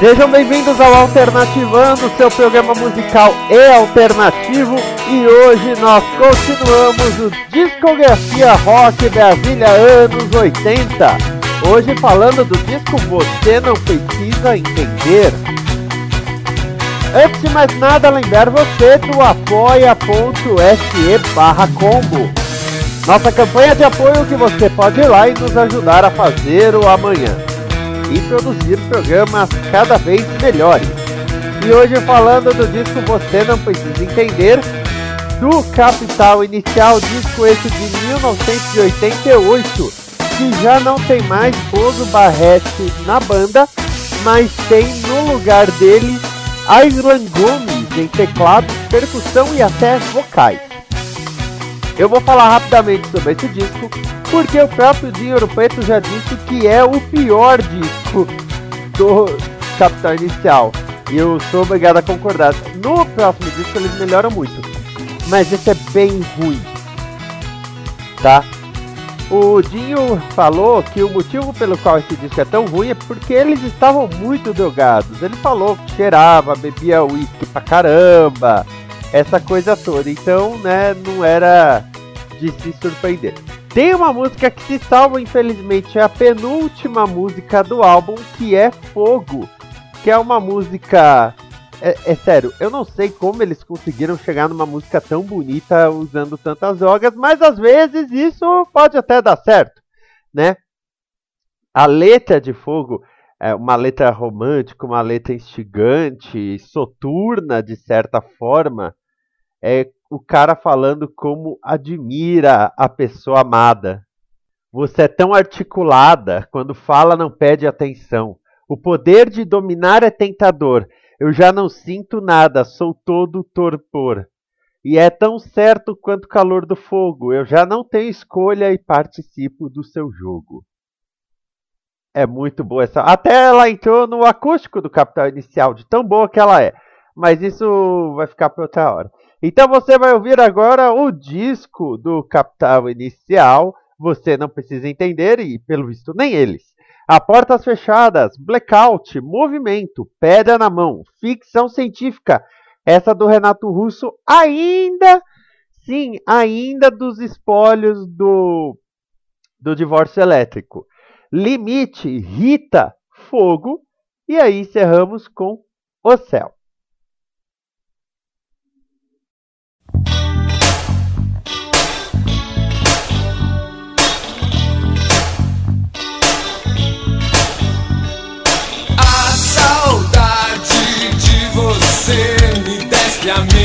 Sejam bem-vindos ao Alternativando, seu programa musical e alternativo. E hoje nós continuamos o Discografia Rock Brasília anos 80. Hoje falando do disco Você Não Precisa Entender. Antes de mais nada, lembrar você do apoia.se barra combo. Nossa campanha de apoio que você pode ir lá e nos ajudar a fazer o amanhã e produzir programas cada vez melhores. E hoje falando do disco Você Não Precisa Entender, do Capital Inicial, disco esse de 1988, que já não tem mais Bozo Barrete na banda, mas tem no lugar dele Aislan Gomes em teclado, percussão e até vocais. Eu vou falar rapidamente sobre esse disco, porque o próprio Dinheiro Preto já disse que é o pior disco do Capital Inicial. E eu sou obrigado a concordar. No próximo disco eles melhoram muito, mas esse é bem ruim. Tá? O Dinho falou que o motivo pelo qual esse disco é tão ruim é porque eles estavam muito drogados. Ele falou que cheirava, bebia uísque pra caramba, essa coisa toda. Então, né, não era de se surpreender. Tem uma música que se salva, infelizmente, é a penúltima música do álbum, que é Fogo, que é uma música. É, é, sério, eu não sei como eles conseguiram chegar numa música tão bonita usando tantas drogas, mas às vezes isso pode até dar certo, né? A letra de Fogo é uma letra romântica, uma letra instigante, soturna de certa forma, é o cara falando como admira a pessoa amada. Você é tão articulada, quando fala não pede atenção. O poder de dominar é tentador. Eu já não sinto nada, sou todo torpor. E é tão certo quanto o calor do fogo. Eu já não tenho escolha e participo do seu jogo. É muito boa essa. Até ela entrou no acústico do Capital Inicial, de tão boa que ela é. Mas isso vai ficar para outra hora. Então você vai ouvir agora o disco do Capital Inicial. Você não precisa entender, e pelo visto nem eles. A Portas Fechadas, Blackout, Movimento, Pedra na Mão, Ficção Científica. Essa do Renato Russo, ainda, sim, ainda dos espólios do, do divórcio elétrico. Limite, Rita, Fogo. E aí encerramos com O Céu. Me desce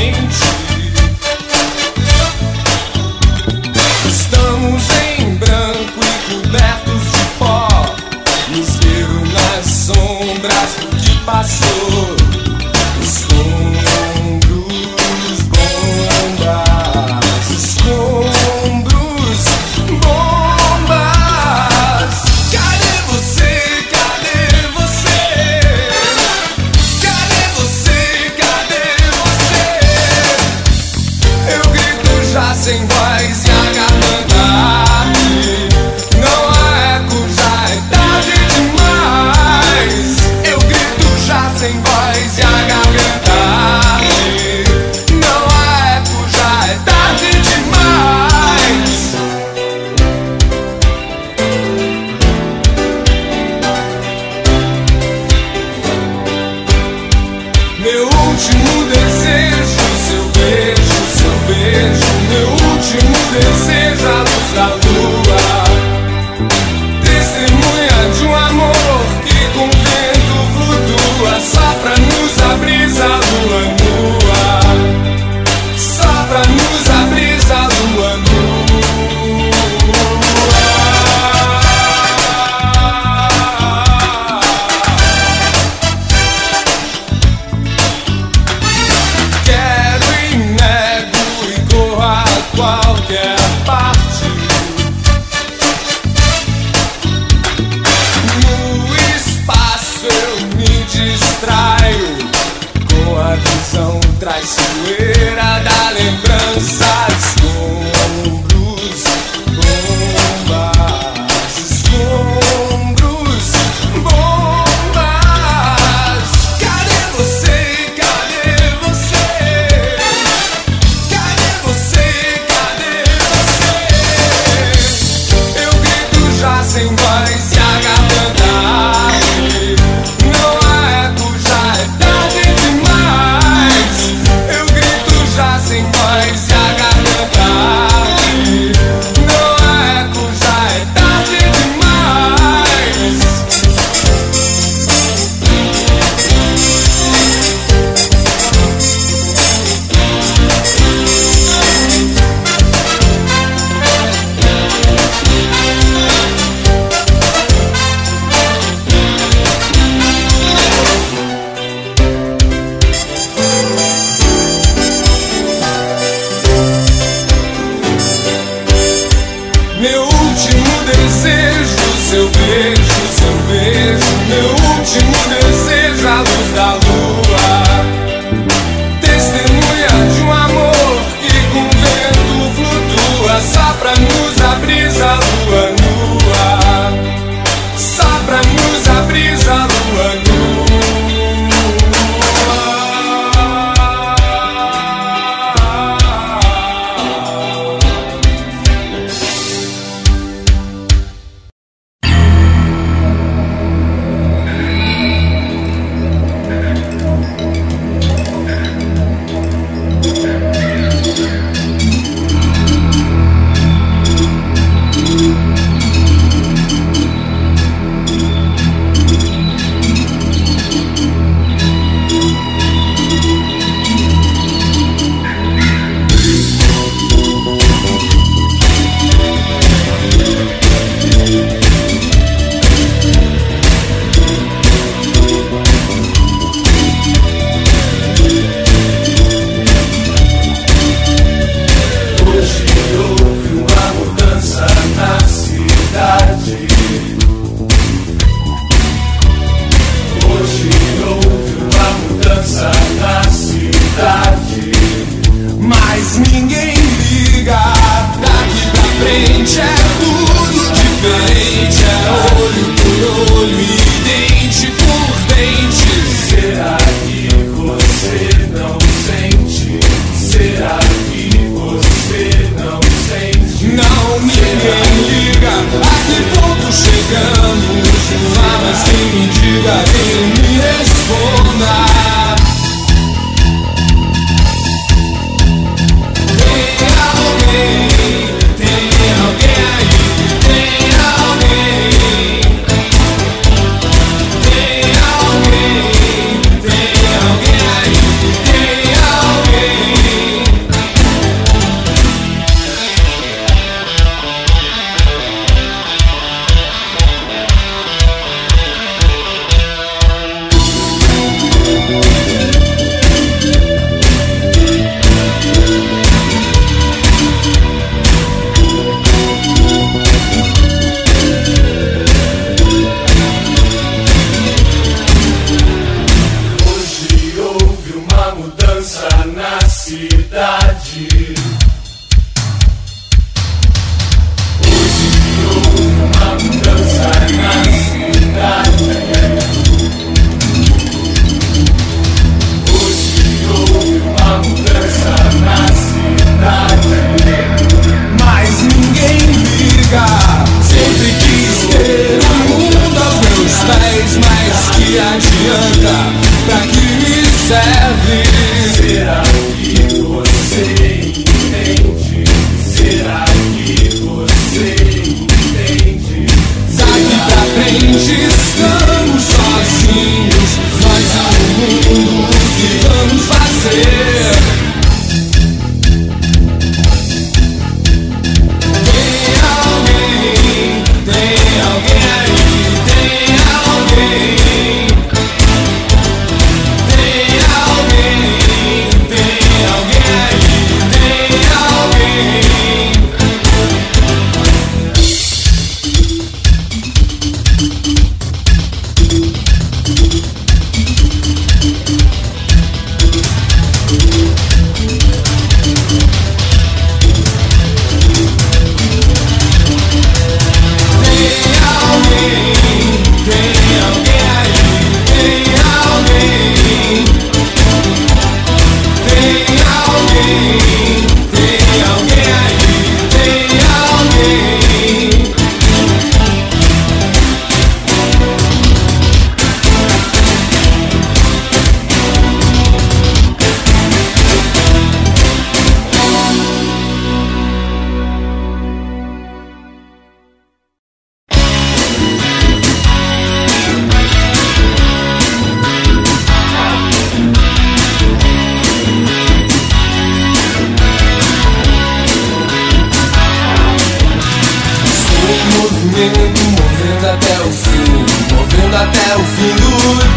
até o fim, movendo até o fim do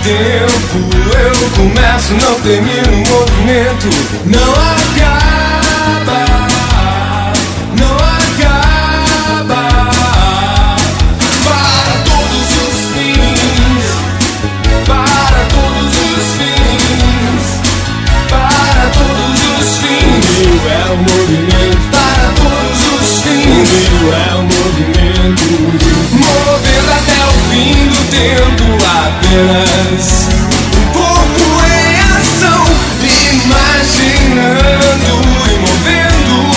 tempo. Eu começo, não termino o movimento, não acaba, não acaba. Para todos os fins, para todos os fins, para todos os fins. O rio é o movimento para todos os fins. O rio é o movimento, movendo até o fim do tempo apenas. Um corpo em ação, imaginando e movendo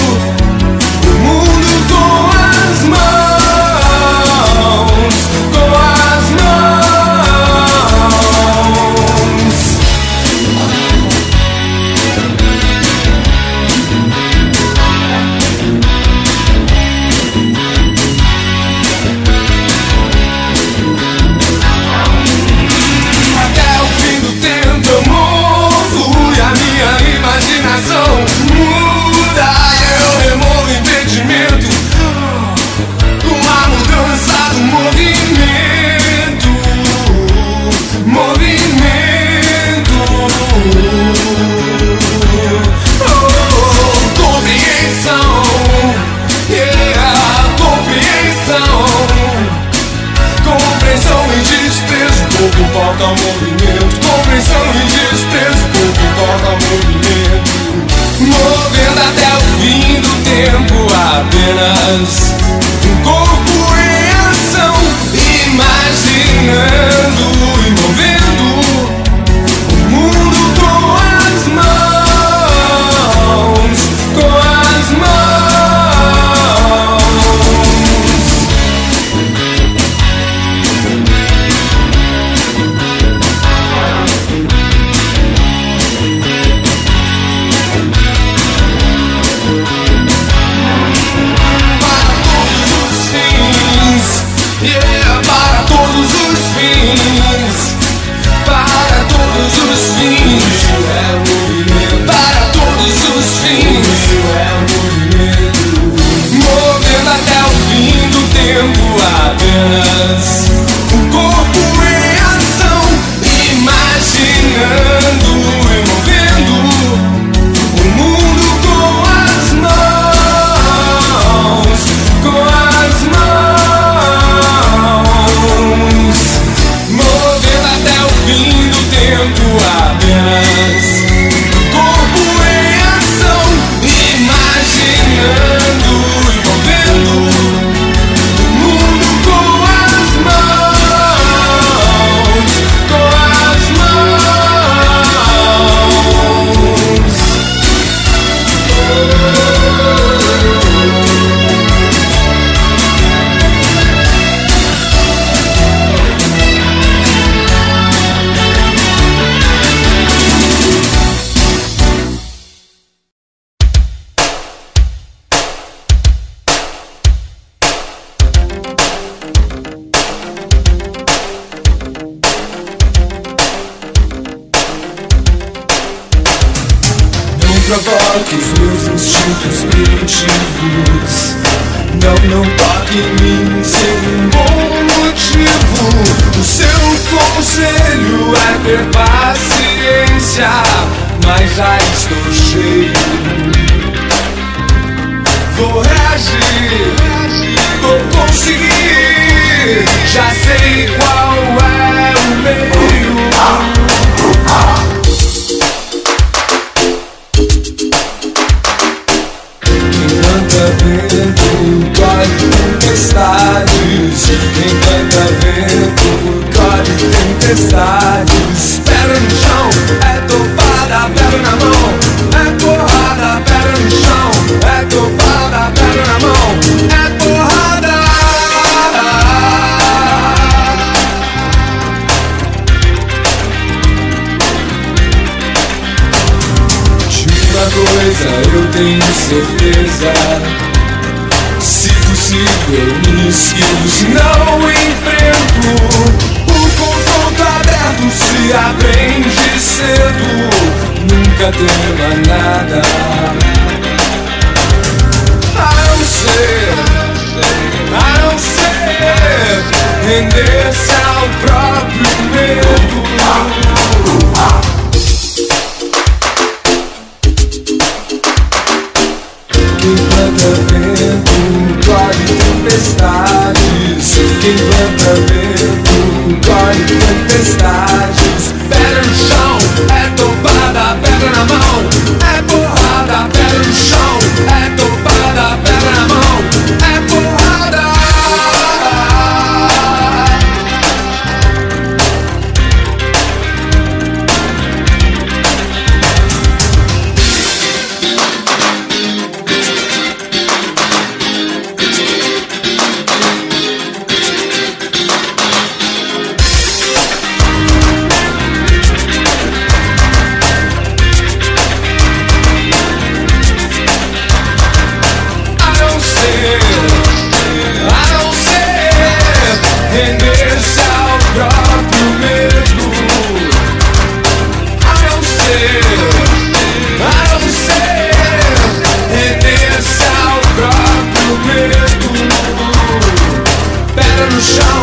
provoque os meus instintos primitivos Não, não toque em mim sem um bom motivo. O seu conselho é ter paciência Mas já estou cheio. Vou reagir, vou conseguir. Já sei qual é o meio vento colhe tempestades Quem canta vento colhe tempestades Pedra no chão, é topada, pedra na mão É porrada, pedra no chão Essa eu tenho certeza. Se possível, eu me esquivo, se não enfrento. O confronto aberto se aprende cedo. Nunca tema nada. A não ser, a não ser, render-se ao próprio medo. planta vento, corre tempestades. Quem planta vento, corre tempestades. render-se ao próprio medo. A não ser, a não ser, render-se ao próprio medo. Pedra no chão.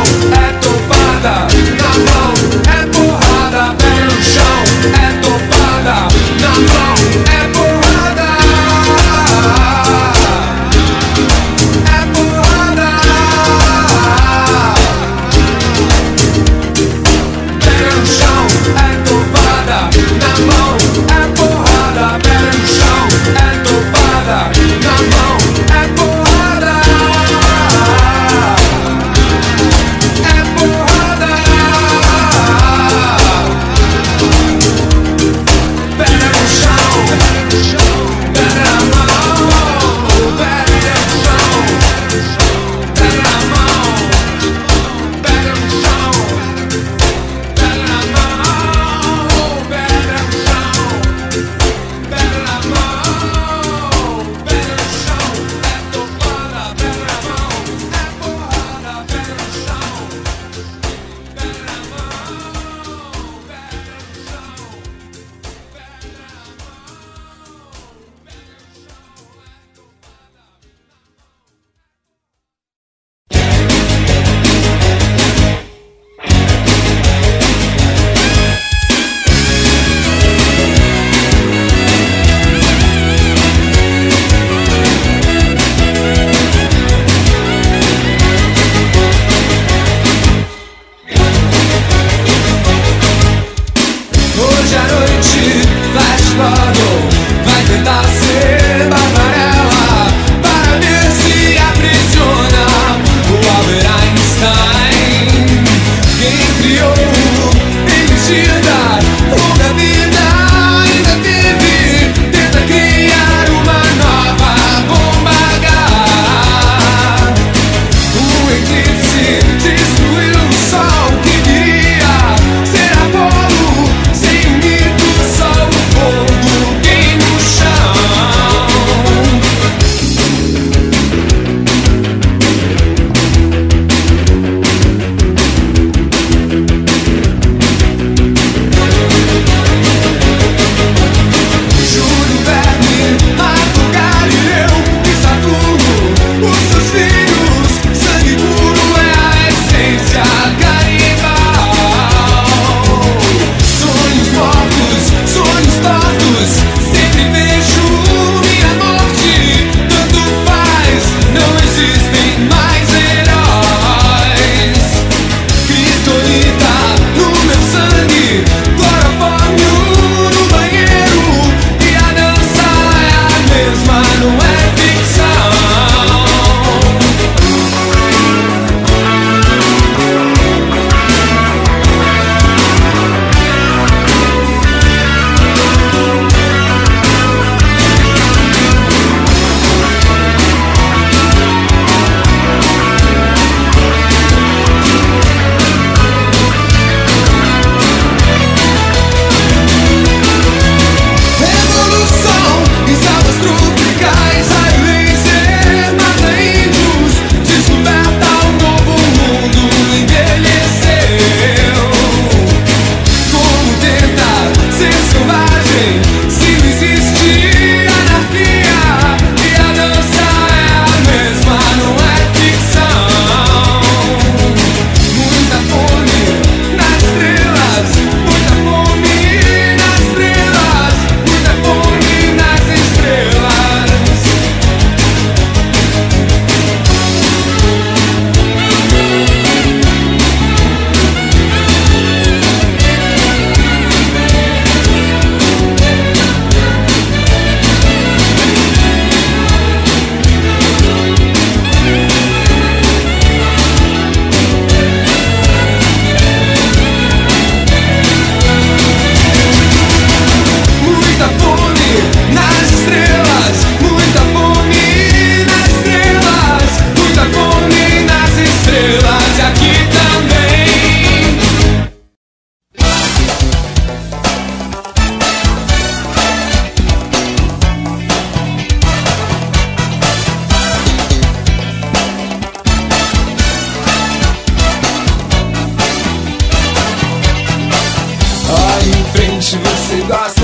Que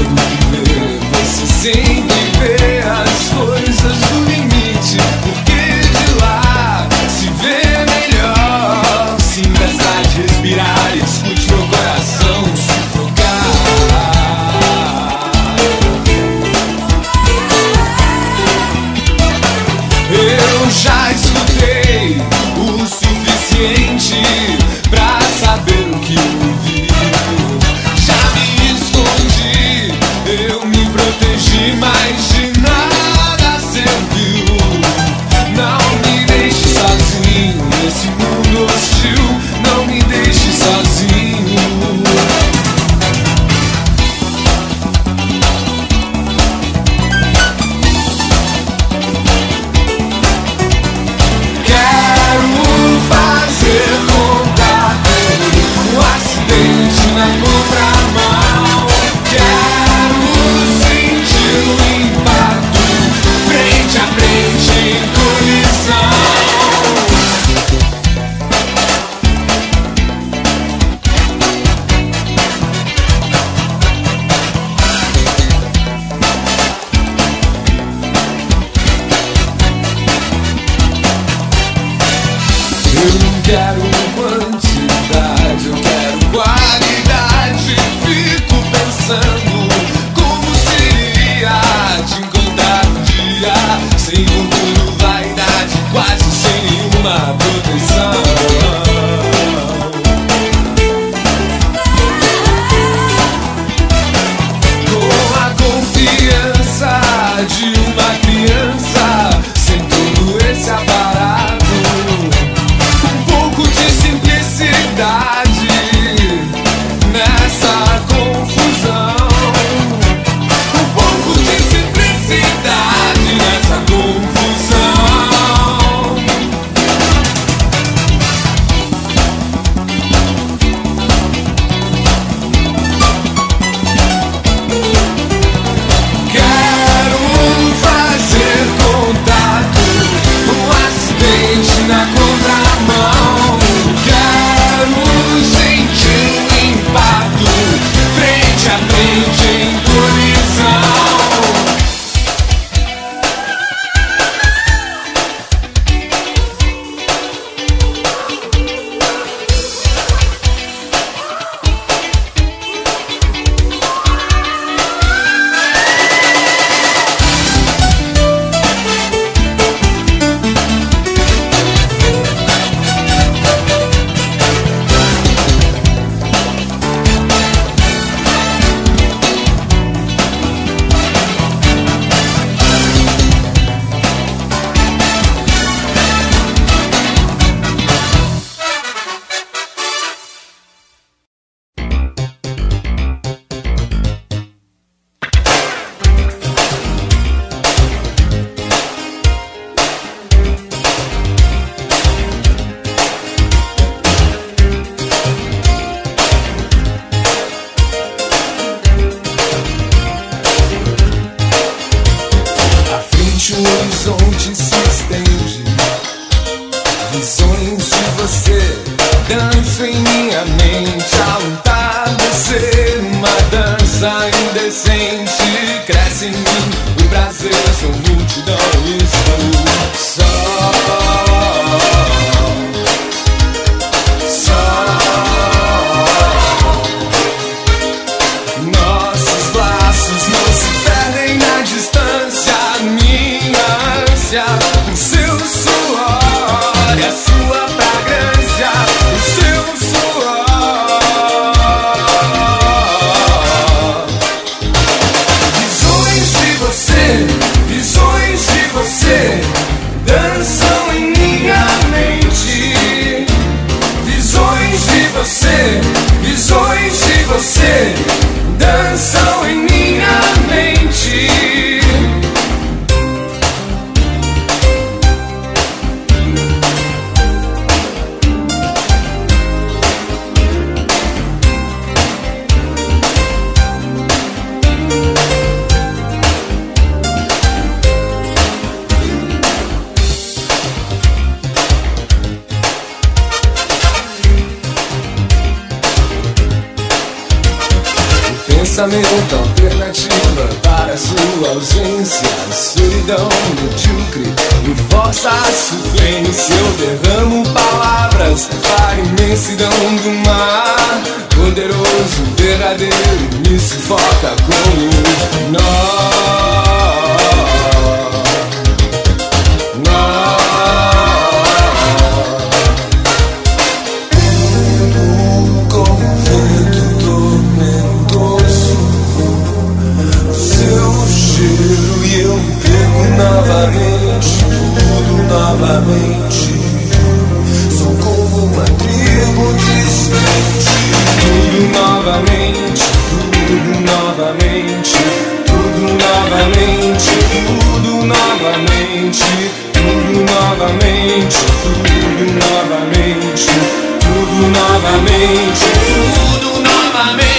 pensamento então. alternativa para sua ausência. Solidão medíocre e força a suplência. Eu derramo palavras para a imensidão do mar. Poderoso, verdadeiro, me sufoca como nós. tudo novamente, tudo novamente, tudo novamente, tudo novamente, tudo novamente, tudo novamente, tudo novamente, tudo novamente.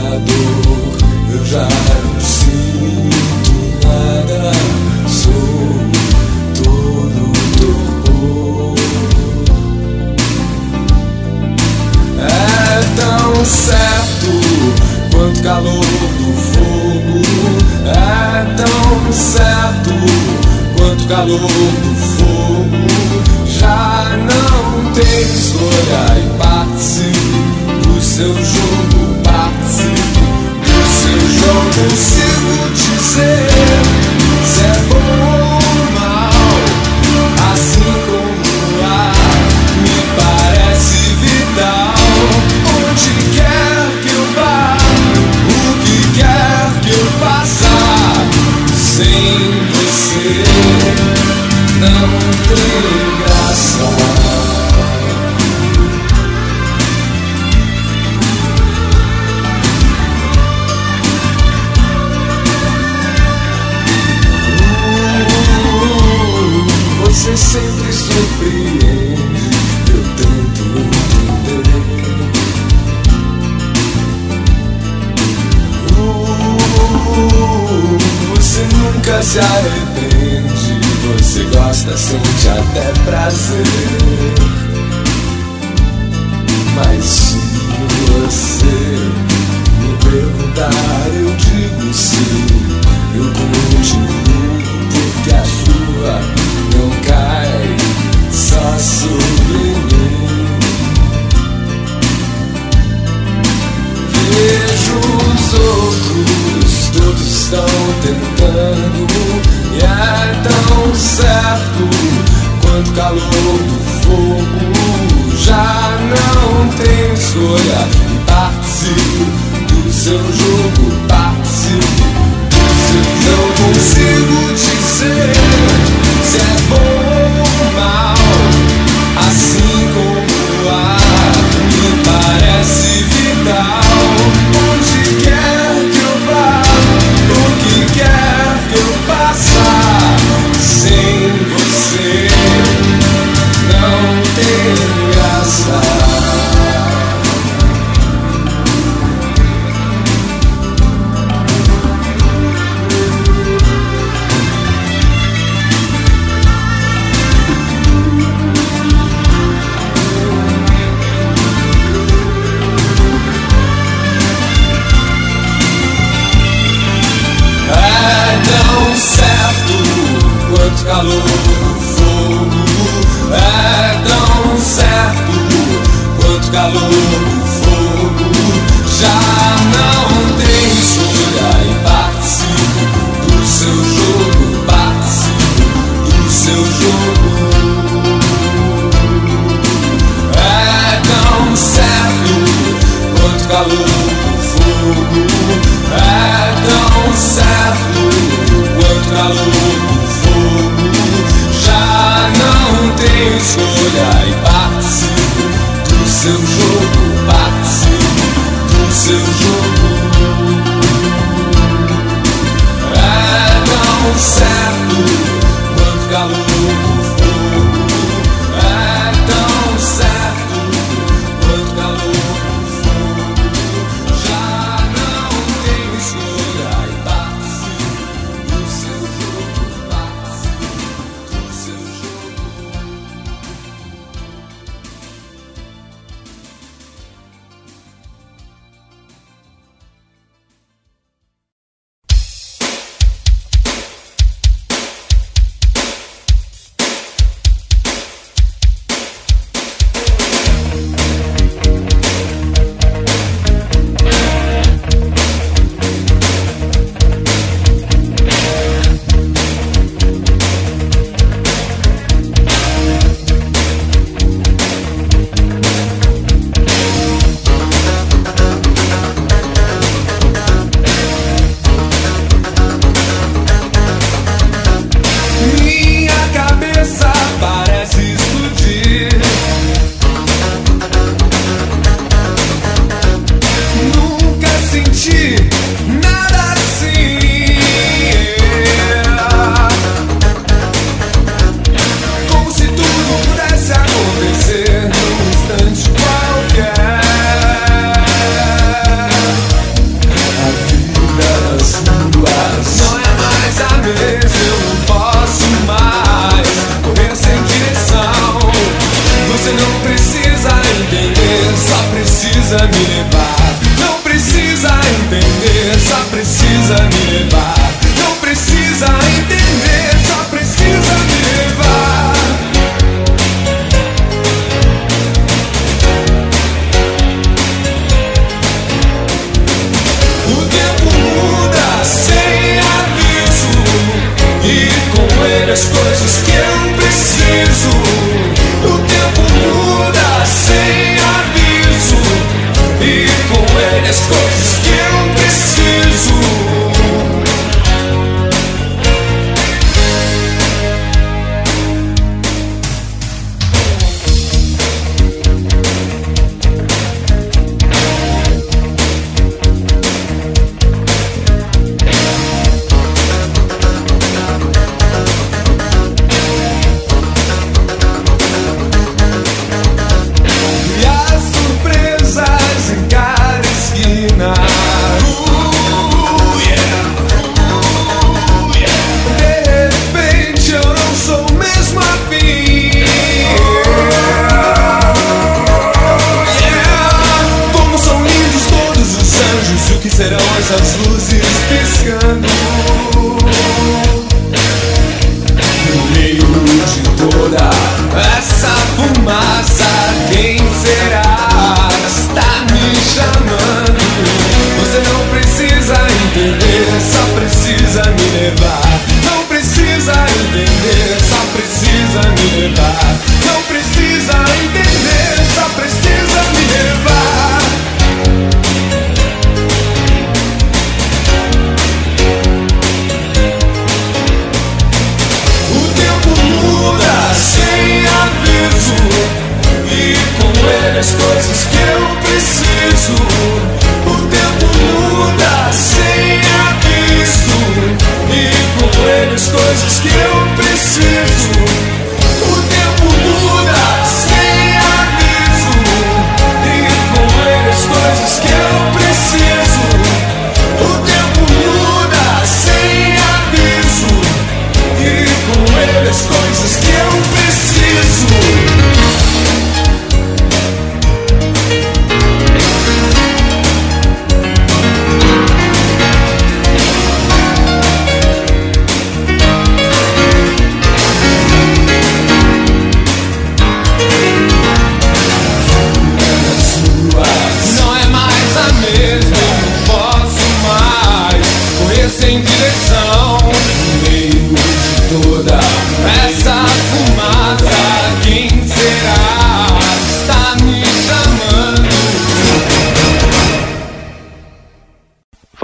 Sabor, eu Você se arrepende. Você gosta, sente até prazer. Mas se você me perguntar. Todos estão tentando e é tão certo quanto o calor do fogo. Já não tem escolha e participo do seu jogo, participo do seu jogo. Não consigo dizer se é bom ou mal, assim como o ar me parece vital.